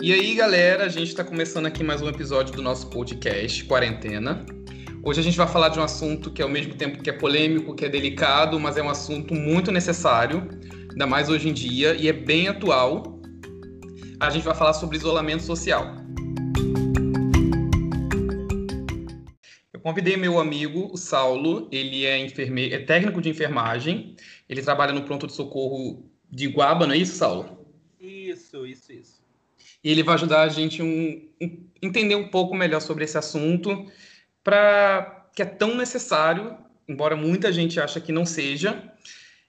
E aí, galera, a gente está começando aqui mais um episódio do nosso podcast Quarentena. Hoje a gente vai falar de um assunto que ao mesmo tempo que é polêmico, que é delicado, mas é um assunto muito necessário, ainda mais hoje em dia, e é bem atual. A gente vai falar sobre isolamento social. Eu convidei meu amigo, o Saulo, ele é enfermeiro, é técnico de enfermagem, ele trabalha no pronto de socorro de Iguaba, não é isso, Saulo? E ele vai ajudar a gente um, um entender um pouco melhor sobre esse assunto, para que é tão necessário, embora muita gente ache que não seja,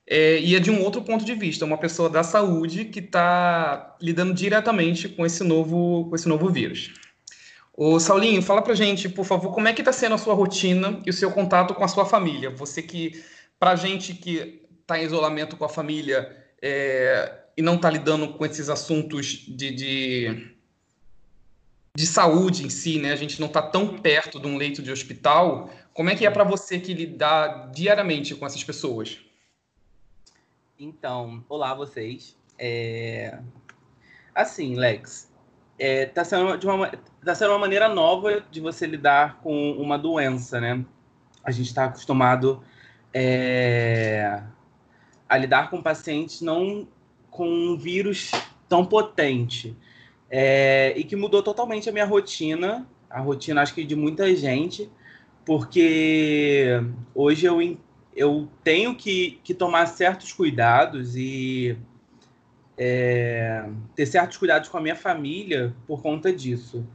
é, e é de um outro ponto de vista, uma pessoa da saúde que está lidando diretamente com esse novo, com esse novo vírus. O Saulinho, fala pra gente, por favor, como é que está sendo a sua rotina e o seu contato com a sua família? Você que, pra gente que está em isolamento com a família é, e não está lidando com esses assuntos de, de, de, saúde em si, né? A gente não está tão perto de um leito de hospital. Como é que é para você que lidar diariamente com essas pessoas? Então, olá vocês. É... Assim, Lex, é, tá, sendo de uma, tá sendo uma maneira nova de você lidar com uma doença, né? A gente está acostumado é, a lidar com pacientes não com um vírus tão potente é, e que mudou totalmente a minha rotina, a rotina acho que de muita gente, porque hoje eu, eu tenho que, que tomar certos cuidados e é, ter certos cuidados com a minha família por conta disso.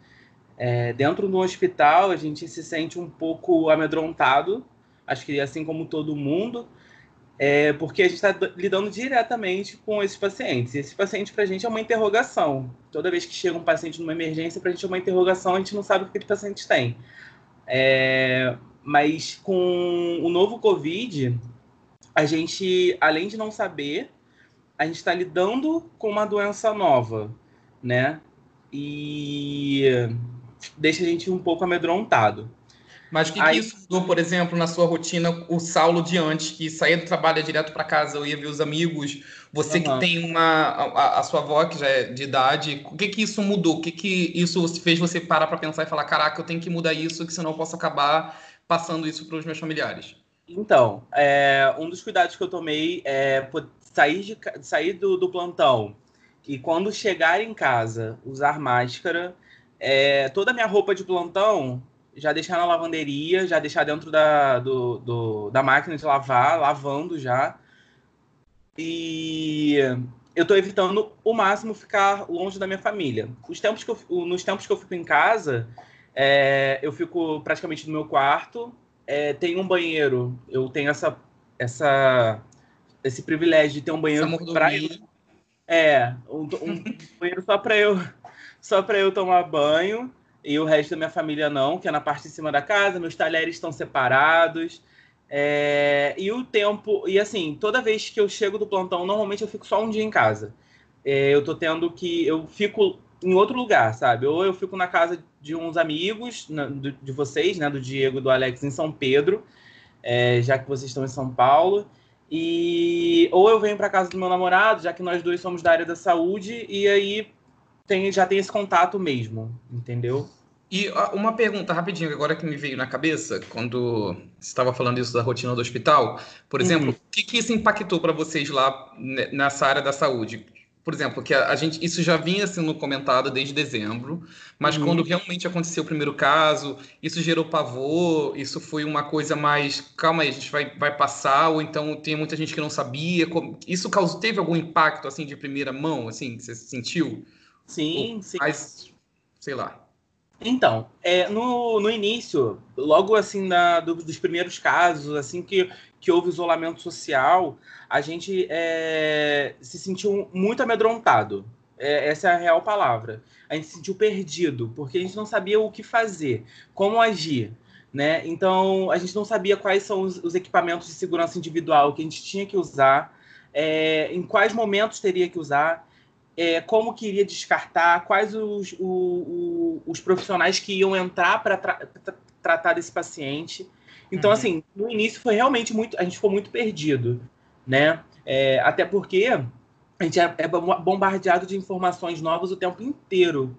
É, dentro do hospital, a gente se sente um pouco amedrontado, acho que assim como todo mundo, é porque a gente está lidando diretamente com esses pacientes. E esse paciente, para a gente, é uma interrogação. Toda vez que chega um paciente numa emergência, para a gente é uma interrogação, a gente não sabe o que aquele paciente tem. É, mas com o novo Covid, a gente, além de não saber, a gente está lidando com uma doença nova, né? E deixa a gente um pouco amedrontado. Mas o que, Aí... que, isso mudou, por exemplo, na sua rotina, o Saulo de antes, que saía do trabalho direto para casa, eu ia ver os amigos, você uhum. que tem uma a, a, sua avó que já é de idade, o que que isso mudou? O que que isso fez você parar para pensar e falar, caraca, eu tenho que mudar isso, que senão eu posso acabar passando isso para os meus familiares? Então, é, um dos cuidados que eu tomei é sair, de, sair do, do plantão e quando chegar em casa usar máscara. É, toda a minha roupa de plantão já deixar na lavanderia, já deixar dentro da, do, do, da máquina de lavar, lavando já. E eu estou evitando o máximo ficar longe da minha família. Os tempos que eu, nos tempos que eu fico em casa, é, eu fico praticamente no meu quarto. É, tem um banheiro, eu tenho essa, essa, esse privilégio de ter um banheiro para É, um, um banheiro só para eu, só para eu tomar banho e o resto da minha família não, que é na parte de cima da casa, meus talheres estão separados. É, e o tempo, e assim, toda vez que eu chego do plantão, normalmente eu fico só um dia em casa. É, eu tô tendo que. Eu fico em outro lugar, sabe? Ou eu fico na casa de uns amigos na, do, de vocês, né? Do Diego e do Alex em São Pedro, é, já que vocês estão em São Paulo. E ou eu venho para casa do meu namorado, já que nós dois somos da área da saúde, e aí tem, já tem esse contato mesmo, entendeu? E uma pergunta rapidinho, agora que me veio na cabeça, quando você estava falando isso da rotina do hospital, por uhum. exemplo, uhum. o que, que isso impactou para vocês lá nessa área da saúde? Por exemplo, que a, a, gente isso já vinha sendo comentado desde dezembro, mas uhum. quando realmente aconteceu o primeiro caso, isso gerou pavor, isso foi uma coisa mais, calma aí, a gente vai, vai passar, ou então tem muita gente que não sabia. Isso causou, teve algum impacto assim de primeira mão, assim, você sentiu? Sim, sim. Mas, sei lá. Então, é, no, no início, logo assim na, do, dos primeiros casos, assim que, que houve isolamento social, a gente é, se sentiu muito amedrontado. É, essa é a real palavra. A gente se sentiu perdido, porque a gente não sabia o que fazer, como agir. Né? Então, a gente não sabia quais são os, os equipamentos de segurança individual que a gente tinha que usar, é, em quais momentos teria que usar é, como que iria descartar, quais os, o, o, os profissionais que iam entrar para tra tratar desse paciente. Então, uhum. assim, no início foi realmente muito. A gente ficou muito perdido, né? É, até porque a gente é, é bombardeado de informações novas o tempo inteiro.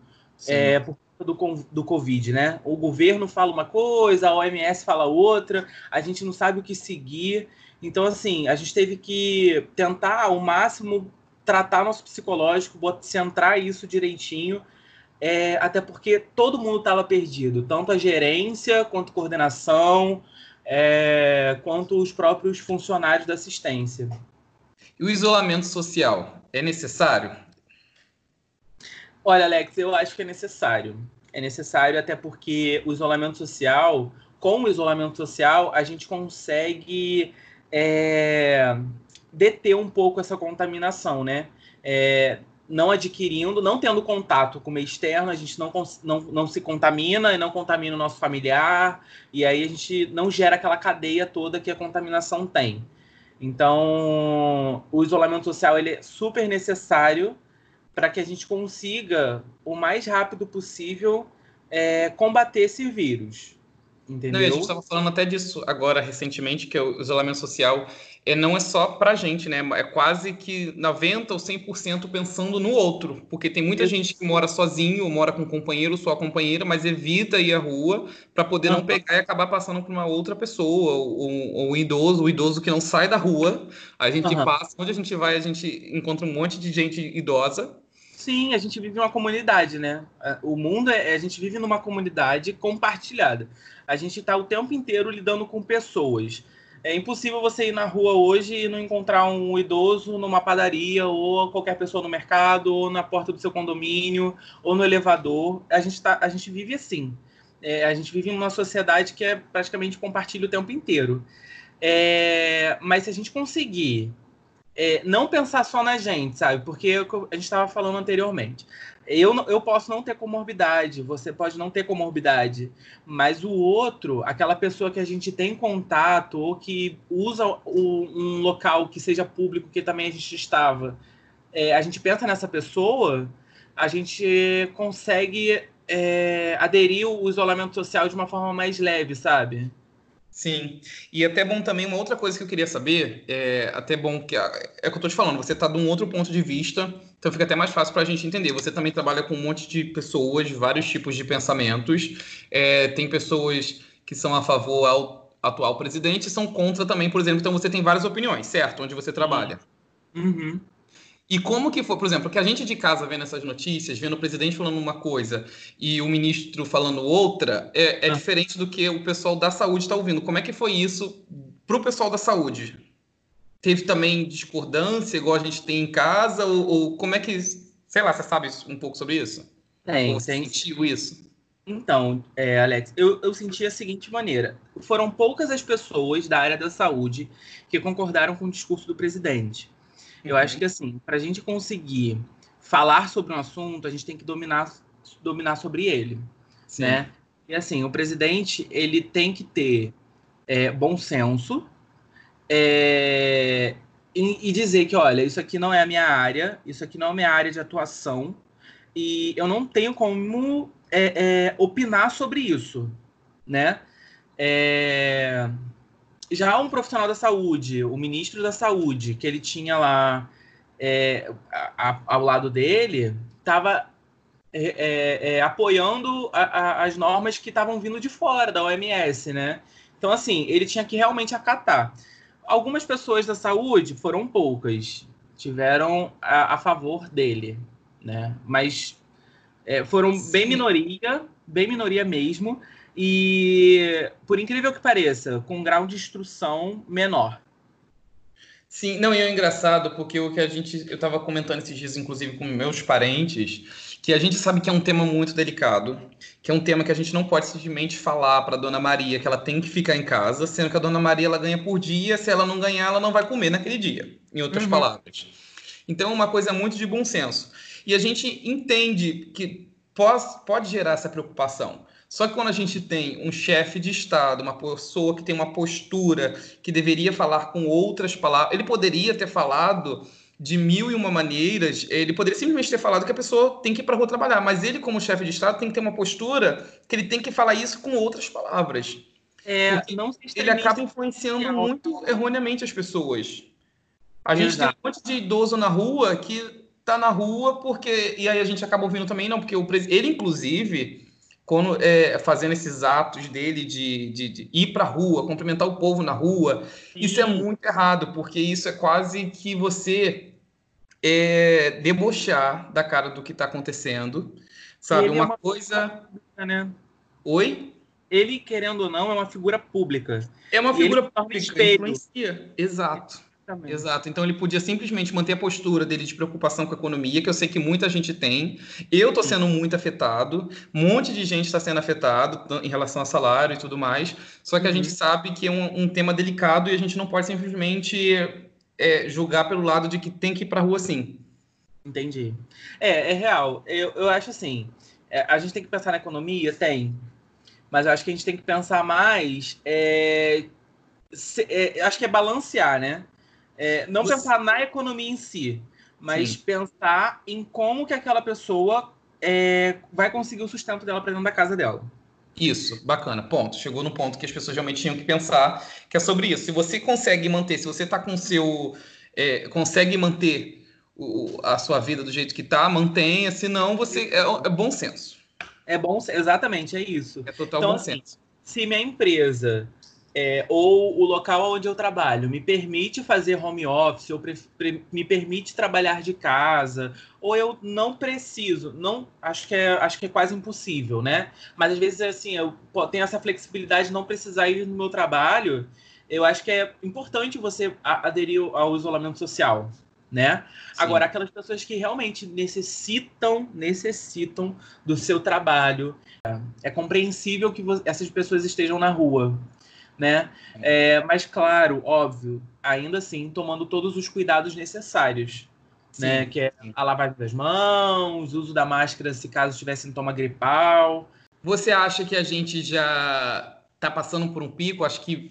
É, por do, do Covid, né? O governo fala uma coisa, a OMS fala outra, a gente não sabe o que seguir. Então, assim, a gente teve que tentar ao máximo tratar nosso psicológico, centrar isso direitinho, é, até porque todo mundo estava perdido, tanto a gerência, quanto a coordenação, é, quanto os próprios funcionários da assistência. E o isolamento social é necessário? Olha, Alex, eu acho que é necessário. É necessário até porque o isolamento social, com o isolamento social, a gente consegue é, deter um pouco essa contaminação, né? É, não adquirindo, não tendo contato com o meio externo, a gente não, não, não se contamina e não contamina o nosso familiar, e aí a gente não gera aquela cadeia toda que a contaminação tem. Então, o isolamento social ele é super necessário para que a gente consiga, o mais rápido possível, é, combater esse vírus. Entendeu? Não, a gente estava falando até disso agora, recentemente, que o isolamento social é, não é só para a gente, né? É quase que 90% ou 100% pensando no outro. Porque tem muita gente que mora sozinho, mora com um companheiro, sua companheira, mas evita ir à rua para poder não pegar e acabar passando para uma outra pessoa, ou, o idoso, o idoso que não sai da rua. A gente uhum. passa, onde a gente vai, a gente encontra um monte de gente idosa Sim, a gente vive uma comunidade, né? O mundo é. A gente vive numa comunidade compartilhada. A gente está o tempo inteiro lidando com pessoas. É impossível você ir na rua hoje e não encontrar um idoso numa padaria, ou qualquer pessoa no mercado, ou na porta do seu condomínio, ou no elevador. A gente, tá, a gente vive assim. É, a gente vive em uma sociedade que é praticamente compartilha o tempo inteiro. É, mas se a gente conseguir é, não pensar só na gente, sabe? Porque a gente estava falando anteriormente. Eu, eu posso não ter comorbidade, você pode não ter comorbidade, mas o outro, aquela pessoa que a gente tem contato ou que usa o, um local que seja público, que também a gente estava, é, a gente pensa nessa pessoa, a gente consegue é, aderir o isolamento social de uma forma mais leve, sabe? Sim, e até bom também, uma outra coisa que eu queria saber, é até bom que, é o que eu tô te falando, você está de um outro ponto de vista, então fica até mais fácil para a gente entender. Você também trabalha com um monte de pessoas, vários tipos de pensamentos, é, tem pessoas que são a favor ao atual presidente e são contra também, por exemplo, então você tem várias opiniões, certo? Onde você trabalha. Uhum. E como que foi, por exemplo, que a gente de casa vendo essas notícias, vendo o presidente falando uma coisa e o ministro falando outra, é, é ah. diferente do que o pessoal da saúde está ouvindo. Como é que foi isso para o pessoal da saúde? Teve também discordância, igual a gente tem em casa? Ou, ou como é que, sei lá, você sabe um pouco sobre isso? Tem, ou tem. sentiu isso? Então, é, Alex, eu, eu senti a seguinte maneira: foram poucas as pessoas da área da saúde que concordaram com o discurso do presidente. Eu acho que assim, para a gente conseguir falar sobre um assunto, a gente tem que dominar, dominar sobre ele, Sim. né? E assim, o presidente ele tem que ter é, bom senso é, e, e, dizer que, olha, isso aqui não é a minha área, isso aqui não é a minha área de atuação e eu não tenho como é, é opinar sobre isso, né? É, já um profissional da saúde, o ministro da saúde, que ele tinha lá é, a, a, ao lado dele, estava é, é, é, apoiando a, as normas que estavam vindo de fora da OMS, né? Então, assim, ele tinha que realmente acatar. Algumas pessoas da saúde, foram poucas, tiveram a, favor dele, né? Mas é, foram Sim. bem minoria, bem minoria mesmo. E, por incrível que pareça, com um grau de instrução menor. Sim, não, e é engraçado porque o que a gente. Eu estava comentando esses dias, inclusive, com meus parentes, que a gente sabe que é um tema muito delicado, que é um tema que a gente não pode simplesmente falar para Dona Maria que ela tem que ficar em casa, sendo que a Dona Maria ela ganha por dia, se ela não ganhar, ela não vai comer naquele dia, em outras uhum. palavras. Então, é uma coisa muito de bom senso. E a gente entende que pode, pode gerar essa preocupação. Só que quando a gente tem um chefe de Estado, uma pessoa que tem uma postura que deveria falar com outras palavras, ele poderia ter falado de mil e uma maneiras, ele poderia simplesmente ter falado que a pessoa tem que ir para a rua trabalhar, mas ele, como chefe de Estado, tem que ter uma postura que ele tem que falar isso com outras palavras. É, ele acaba influenciando muito erroneamente as pessoas. A gente Exato. tem um monte de idoso na rua que tá na rua porque. E aí a gente acaba ouvindo também, não, porque o ele, inclusive, quando é, fazendo esses atos dele de, de, de ir para a rua, cumprimentar o povo na rua, Sim. isso é muito errado, porque isso é quase que você é, debochar da cara do que está acontecendo, sabe? Uma, é uma, coisa. Pública, né? Oi? Ele, querendo ou não, é uma figura pública. É uma figura pública, influencia. Exato. Exatamente. Exato. Então ele podia simplesmente manter a postura dele de preocupação com a economia, que eu sei que muita gente tem. Eu estou sendo muito afetado, um monte de gente está sendo afetado em relação a salário e tudo mais. Só que uhum. a gente uhum. sabe que é um, um, tema delicado e a gente não pode simplesmente é, julgar pelo lado de que tem que ir para a rua sim. Entendi. É, é real. Eu, eu acho assim, é, a gente tem que pensar na economia? Tem. Mas eu acho que a gente tem que pensar mais. É, se, é, acho que é balancear, né? É, não Você... pensar na economia em si, mas Sim. pensar em como que aquela pessoa é, vai conseguir o sustento dela para dentro da casa dela. Isso, bacana. Ponto. Chegou no ponto que as pessoas realmente tinham que pensar, que é sobre isso. Se você consegue manter, se você está com o seu. É, consegue manter o, a sua vida do jeito que está, mantenha, senão você. É, é, bom senso. É bom, exatamente, é isso. É total então, bom assim, senso. Se minha empresa é, ou o local onde eu trabalho me permite fazer home office, ou me permite trabalhar de casa, ou eu não preciso, não acho que é, acho que é quase impossível, né? Mas às vezes assim, eu tenho essa flexibilidade de não precisar ir no meu trabalho. Eu acho que é importante você aderir ao isolamento social, né? Sim. Agora, aquelas pessoas que realmente necessitam, necessitam do seu trabalho, é compreensível que essas pessoas estejam na rua, né? É, mas claro, óbvio, ainda assim tomando todos os cuidados necessários, sim, né? Que é a lavagem das mãos, uso da máscara se caso tiver sintoma gripal. Você acha que a gente já está passando por um pico? Acho que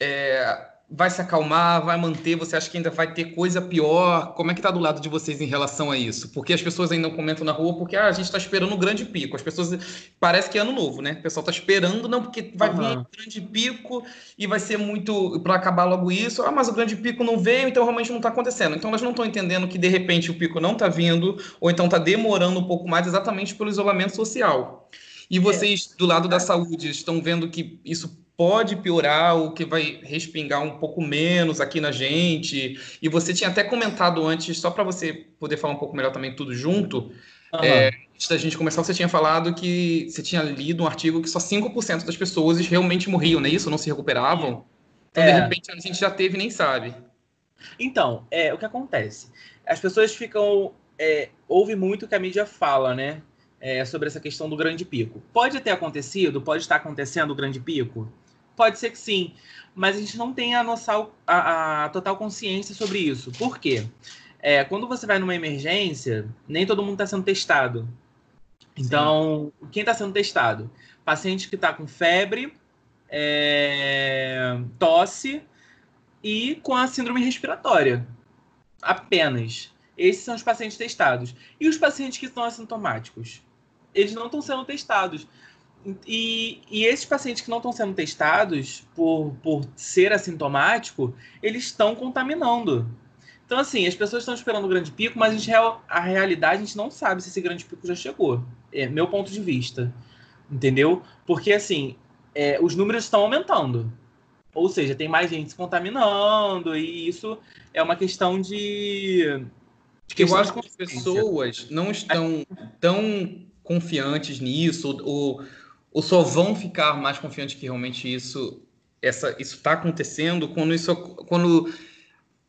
é, vai se acalmar, vai manter? Você acha que ainda vai ter coisa pior? Como é que tá do lado de vocês em relação a isso? Porque as pessoas ainda comentam na rua porque ah, a gente está esperando um grande pico. As pessoas parece que é ano novo, né? O pessoal tá esperando não porque vai uhum. vir um grande pico e vai ser muito para acabar logo isso. Ah, mas o grande pico não veio, então realmente não está acontecendo. Então elas não estão entendendo que de repente o pico não está vindo ou então está demorando um pouco mais exatamente pelo isolamento social. E vocês, do lado da saúde, estão vendo que isso pode piorar ou que vai respingar um pouco menos aqui na gente. E você tinha até comentado antes, só para você poder falar um pouco melhor também tudo junto, uhum. é, antes da gente começar, você tinha falado que você tinha lido um artigo que só 5% das pessoas realmente morriam, não é isso? Não se recuperavam. Então, é. de repente, a gente já teve e nem sabe. Então, é, o que acontece? As pessoas ficam. É, ouve muito o que a mídia fala, né? É, sobre essa questão do grande pico. Pode ter acontecido, pode estar acontecendo o grande pico? Pode ser que sim, mas a gente não tem a, noção, a, a total consciência sobre isso. Por quê? É, quando você vai numa emergência, nem todo mundo está sendo testado. Então, sim. quem está sendo testado? Paciente que está com febre, é, tosse e com a síndrome respiratória. Apenas. Esses são os pacientes testados. E os pacientes que estão assintomáticos? Eles não estão sendo testados. E, e esses pacientes que não estão sendo testados por, por ser assintomático, eles estão contaminando. Então, assim, as pessoas estão esperando o grande pico, mas a, gente, a realidade a gente não sabe se esse grande pico já chegou. É meu ponto de vista. Entendeu? Porque, assim, é, os números estão aumentando. Ou seja, tem mais gente se contaminando, e isso é uma questão de. de questão Eu acho que as pessoas não estão tão confiantes nisso, ou ou só vão ficar mais confiantes que realmente isso essa isso está acontecendo quando isso quando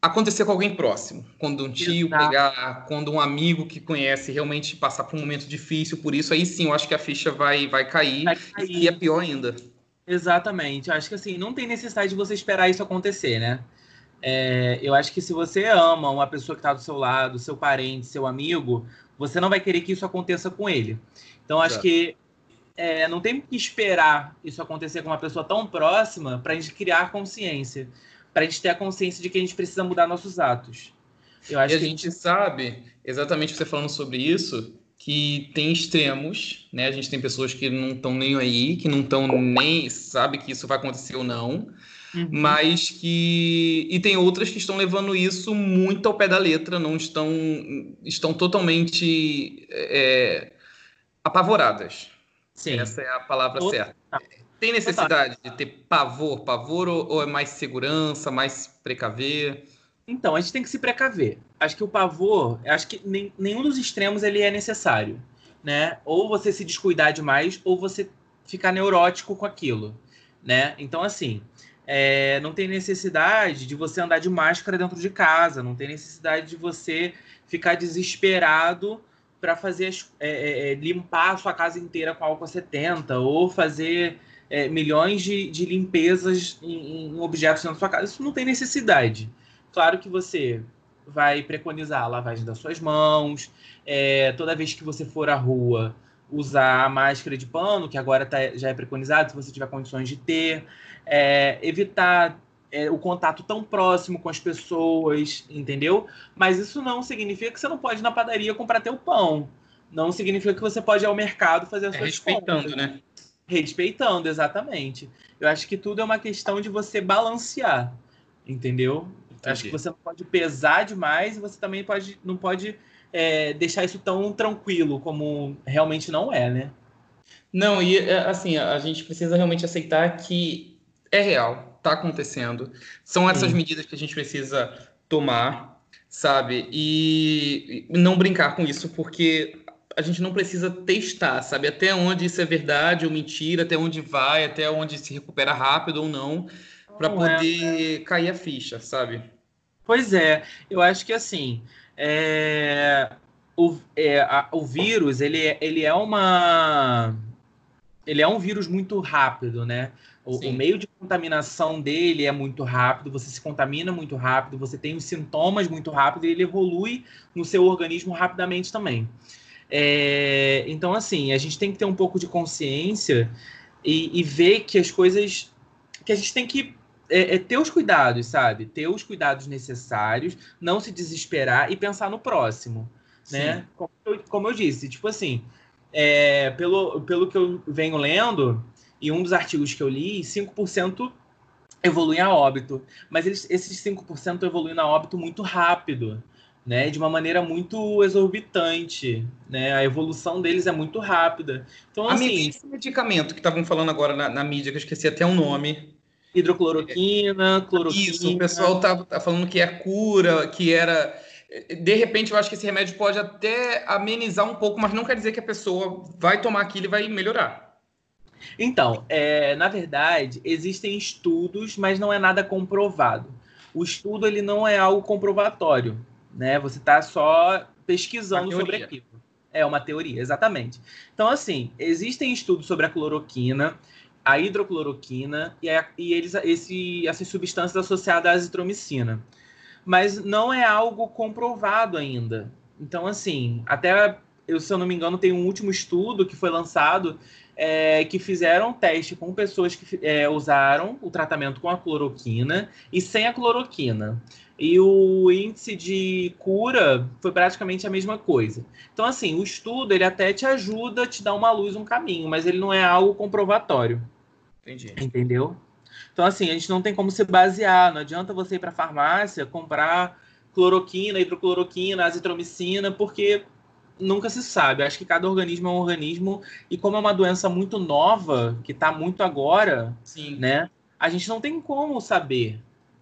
acontecer com alguém próximo, quando um tio Exato. pegar, quando um amigo que conhece realmente passar por um momento difícil, por isso aí sim, eu acho que a ficha vai vai cair, vai cair. e é pior ainda. Exatamente, eu acho que assim, não tem necessidade de você esperar isso acontecer, né? É, eu acho que se você ama uma pessoa que está do seu lado, seu parente, seu amigo, você não vai querer que isso aconteça com ele. Então, acho que é, não tem que esperar isso acontecer com uma pessoa tão próxima para a gente criar consciência, para a gente ter a consciência de que a gente precisa mudar nossos atos. Eu acho e a que gente, sabe, exatamente você falando sobre isso, que tem extremos, né? A gente tem pessoas que não estão nem aí, que não estão nem sabe que isso vai acontecer ou não. uhum. mas que e tem outras que estão levando isso muito ao pé da letra, não estão estão totalmente é, apavoradas. Sim. Essa é a palavra certa. Tem necessidade de ter pavor, pavor ou, ou é mais segurança, mais precaver? Então, a gente tem que se precaver. Acho que o pavor, acho que nem, nenhum dos extremos ele é necessário, né? Ou você se descuidar demais, ou você ficar neurótico com aquilo, né? Então, assim, é, não tem necessidade de você andar de máscara dentro de casa, não tem necessidade de você ficar desesperado para fazer é, é, é, limpar a sua casa inteira com álcool 70 ou fazer é, milhões de, de limpezas em, em objetos na sua casa. Isso não tem necessidade. Claro que você vai preconizar a lavagem das suas mãos, é, toda vez que você for à rua, usar a máscara de pano, que agora tá, já é preconizado, se você tiver condições de ter, é, evitar é, o contato tão próximo com as pessoas, entendeu? Mas isso não significa que você não pode ir na padaria comprar teu pão. Não significa que você pode ir ao mercado fazer as é, suas respeitando, compras. né? Respeitando, exatamente. Eu acho que tudo é uma questão de você balancear, entendeu? Acho que você não pode pesar demais e você também pode, não pode é, deixar isso tão tranquilo como realmente não é, né? Não, e é, assim, a gente precisa realmente aceitar que é real, tá acontecendo. São essas Sim. medidas que a gente precisa tomar, sabe? E não brincar com isso, porque a gente não precisa testar, sabe? Até onde isso é verdade ou mentira, até onde vai, até onde se recupera rápido ou não, para é, poder é. cair a ficha, sabe? Pois é, eu acho que assim, é, o, é, a, o vírus, ele, é, ele é uma. Ele é um vírus muito rápido, né? O, o, meio de contaminação dele é muito rápido, você se contamina muito rápido, você tem os sintomas muito rápido e ele evolui no seu organismo rapidamente também. É, então, assim, a gente tem que ter um pouco de consciência e, e ver que as coisas. que a gente tem que é, é, ter os cuidados, sabe? Ter os cuidados necessários, não se desesperar e pensar no próximo, né? Como eu, como eu, disse, tipo assim, é, pelo, pelo que eu venho lendo, e um dos artigos que eu li, 5% evoluem a óbito. Mas eles, esses 5% evoluem a óbito muito rápido, né? De uma maneira muito exorbitante, né? A evolução deles é muito rápida. Então, a assim... Esse medicamento que estavam falando agora na, na mídia, que eu esqueci até o nome, hidrocloroquina, cloroquina. Isso, o pessoal tá, tá falando que é cura, que era. De repente, eu acho que esse remédio pode até amenizar um pouco, mas não quer dizer que a pessoa vai tomar aquilo e vai melhorar. Então, é, na verdade, existem estudos, mas não é nada comprovado. O estudo ele não é algo comprovatório, né? Você está só pesquisando sobre aquilo. É uma teoria, exatamente. Então, assim, existem estudos sobre a cloroquina, a hidrocloroquina e, a, e eles, esse, essas substâncias associadas à azitromicina. Mas não é algo comprovado ainda. Então, assim, até, eu, se eu não me engano, tem um último estudo que foi lançado é, que fizeram teste com pessoas que é, usaram o tratamento com a cloroquina e sem a cloroquina. E o índice de cura foi praticamente a mesma coisa. Então, assim, o estudo ele até te ajuda, te dá uma luz, um caminho, mas ele não é algo comprovatório. Entendi. Entendeu? Então, assim, a gente não tem como se basear. Não adianta você ir para a farmácia comprar cloroquina, hidrocloroquina, azitromicina, porque nunca se sabe. Acho que cada organismo é um organismo. E como é uma doença muito nova, que está muito agora, Sim. né? A gente não tem como saber,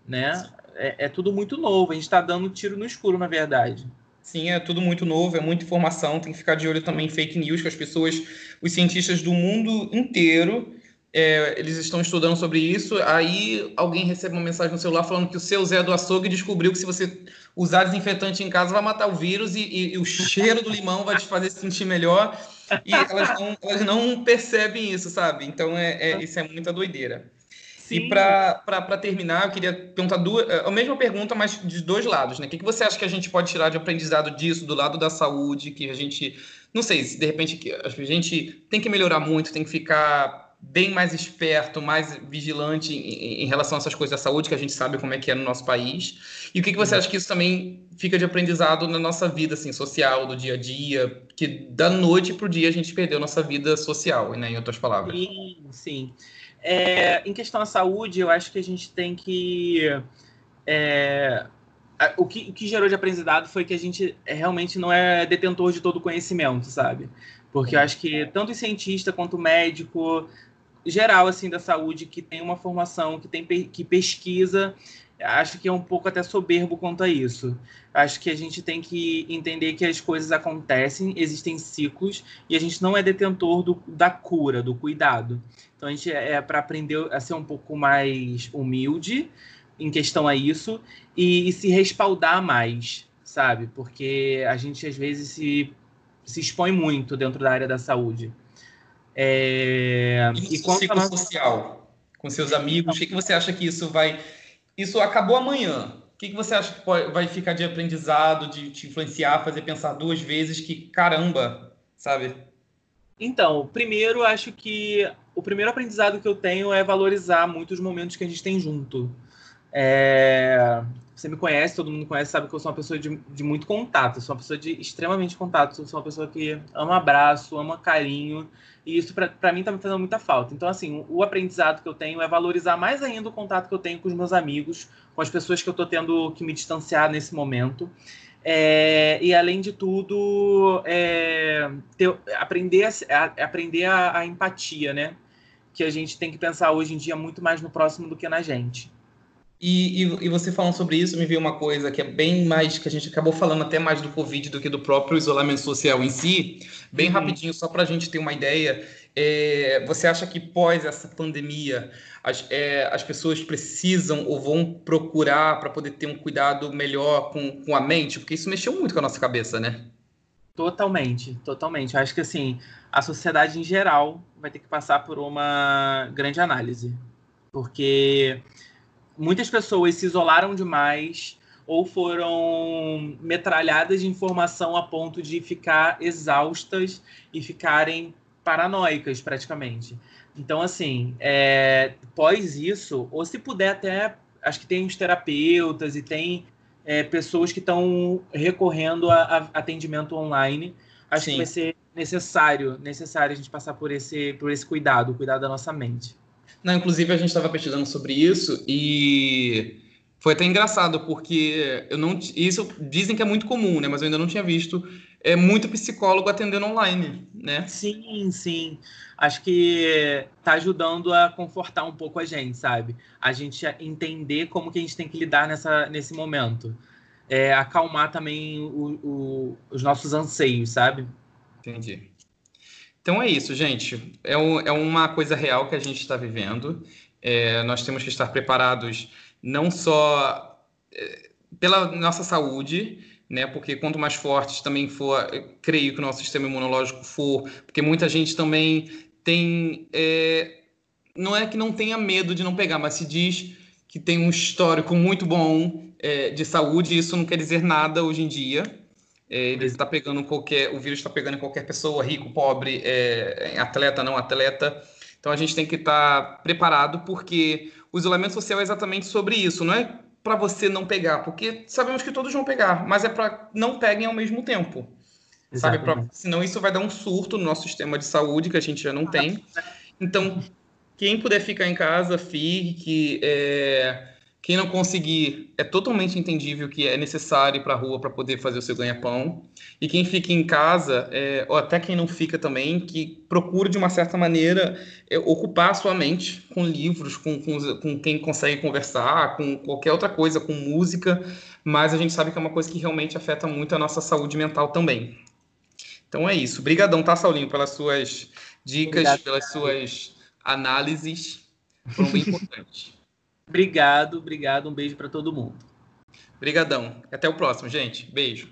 né? É, é, tudo muito novo. A gente está dando tiro no escuro, na verdade. Sim, é tudo muito novo, é muita informação. Tem que ficar de olho também em fake news, que as pessoas, os cientistas do mundo inteiro é, eles estão estudando sobre isso, aí alguém recebe uma mensagem no celular falando que o seu Zé do açougue descobriu que se você usar desinfetante em casa vai matar o vírus e, e, e o cheiro do limão vai te fazer se sentir melhor. E elas não, elas não percebem isso, sabe? Então, é, é isso é muita doideira. Sim. E para terminar, eu queria perguntar duas, é, a mesma pergunta, mas de dois lados, né? O que, que você acha que a gente pode tirar de aprendizado disso, do lado da saúde, que a gente, não sei, se de repente a gente tem que melhorar muito, tem que ficar bem mais esperto, mais vigilante em, em, relação a essas coisas da saúde, que a gente sabe como é que é no nosso país. E o que, que você acha que isso também fica de aprendizado na nossa vida assim, social, do dia a dia, que da noite para o dia a gente perdeu nossa vida social, né, em outras palavras. Sim, sim. É, em questão à saúde, eu acho que a gente tem que. É, o, que o que gerou de aprendizado foi que a gente realmente não é detentor de todo o conhecimento, sabe? Porque eu acho que tanto o cientista quanto o médico, geral assim da saúde, que tem uma formação, que tem que pesquisa, acho que é um pouco até soberbo quanto a isso. Acho que a gente tem que entender que as coisas acontecem, existem ciclos, e a gente não é detentor do, da cura, do cuidado. Então a gente é, é para aprender a ser um pouco mais humilde em questão a isso e, e, se respaldar mais, sabe? Porque a gente às vezes se, se expõe muito dentro da área da saúde. É... E, e ciclo social com seus amigos, o que, que você acha que isso vai isso acabou amanhã. O que, que você acha que pode, vai ficar de aprendizado, de te influenciar, fazer pensar duas vezes que caramba, sabe? Então, primeiro, acho que o primeiro aprendizado que eu tenho é valorizar muito os momentos que a gente tem junto. É... Você me conhece, todo mundo conhece, sabe que eu sou uma pessoa de, de muito contato, eu sou uma pessoa de extremamente contato, sou uma pessoa que ama abraço, ama carinho, e isso para mim tá me fazendo muita falta. Então, assim, o aprendizado que eu tenho é valorizar mais ainda o contato que eu tenho com os meus amigos, com as pessoas que eu tô tendo que me distanciar nesse momento. É, e além de tudo, é, ter, aprender, a, aprender a, a empatia, né? Que a gente tem que pensar hoje em dia muito mais no próximo do que na gente. E, e, e, você falando sobre isso, me veio uma coisa que é bem mais, que a gente acabou falando até mais do Covid do que do próprio isolamento social em si. Bem uhum. rapidinho, só para a gente ter uma ideia. É, você acha que pós essa pandemia, as, é, as pessoas precisam ou vão procurar para poder ter um cuidado melhor com, com a mente? Porque isso mexeu muito com a nossa cabeça, né? Totalmente, totalmente. Eu acho que assim, a sociedade em geral vai ter que passar por uma grande análise. Porque muitas pessoas se isolaram demais ou foram metralhadas de informação a ponto de ficar exaustas e ficarem paranoicas praticamente. Então, assim, é, pós isso, ou se puder até, acho que tem os terapeutas e tem é, pessoas que estão recorrendo a, a, atendimento online. Acho Sim. que vai ser necessário, necessário a gente passar por esse, por esse cuidado, cuidado da nossa mente. Não, inclusive a gente estava pesquisando sobre isso e foi até engraçado porque eu não isso dizem que é muito comum, né? Mas eu ainda não tinha visto é muito psicólogo atendendo online, né? Sim, sim. Acho que tá ajudando a confortar um pouco a gente, sabe? A gente entender como que a gente tem que lidar nessa, nesse momento. É, acalmar também o, o, os nossos anseios, sabe? Entendi. Então é isso, gente. É, um, é uma coisa real que a gente está vivendo. É, nós temos que estar preparados não só é, pela nossa saúde, né? Porque quanto mais fortes também for, creio que o nosso sistema imunológico for, porque muita gente também tem, é, não é que não tenha medo de não pegar, mas se diz que tem um histórico muito bom é, de saúde. Isso não quer dizer nada hoje em dia. É, ele está pegando qualquer, o vírus está pegando em qualquer pessoa, rico, pobre, é, atleta, não atleta. Então a gente tem que estar tá preparado, porque o isolamento social é exatamente sobre isso. Não é para você não pegar, porque sabemos que todos vão pegar, mas é para não peguem ao mesmo tempo. Sabe? Pra, senão isso vai dar um surto no nosso sistema de saúde, que a gente já não tem. Então, quem puder ficar em casa, fique. É, quem não conseguir, é totalmente entendível que é necessário ir para a rua para poder fazer o seu ganha-pão. E quem fica em casa, é, ou até quem não fica também, que procure de uma certa maneira é, ocupar a sua mente com livros, com, com, com, quem consegue conversar, com qualquer outra coisa, com música. Mas a gente sabe que é uma coisa que realmente afeta muito a nossa saúde mental também. Então é isso. Obrigadão, tá, Saulinho, pelas suas dicas, Obrigado, pelas suas análises. Foram bem importantes. Obrigado, obrigado. Um beijo para todo mundo. Obrigadão. Até o próximo, gente. Beijo.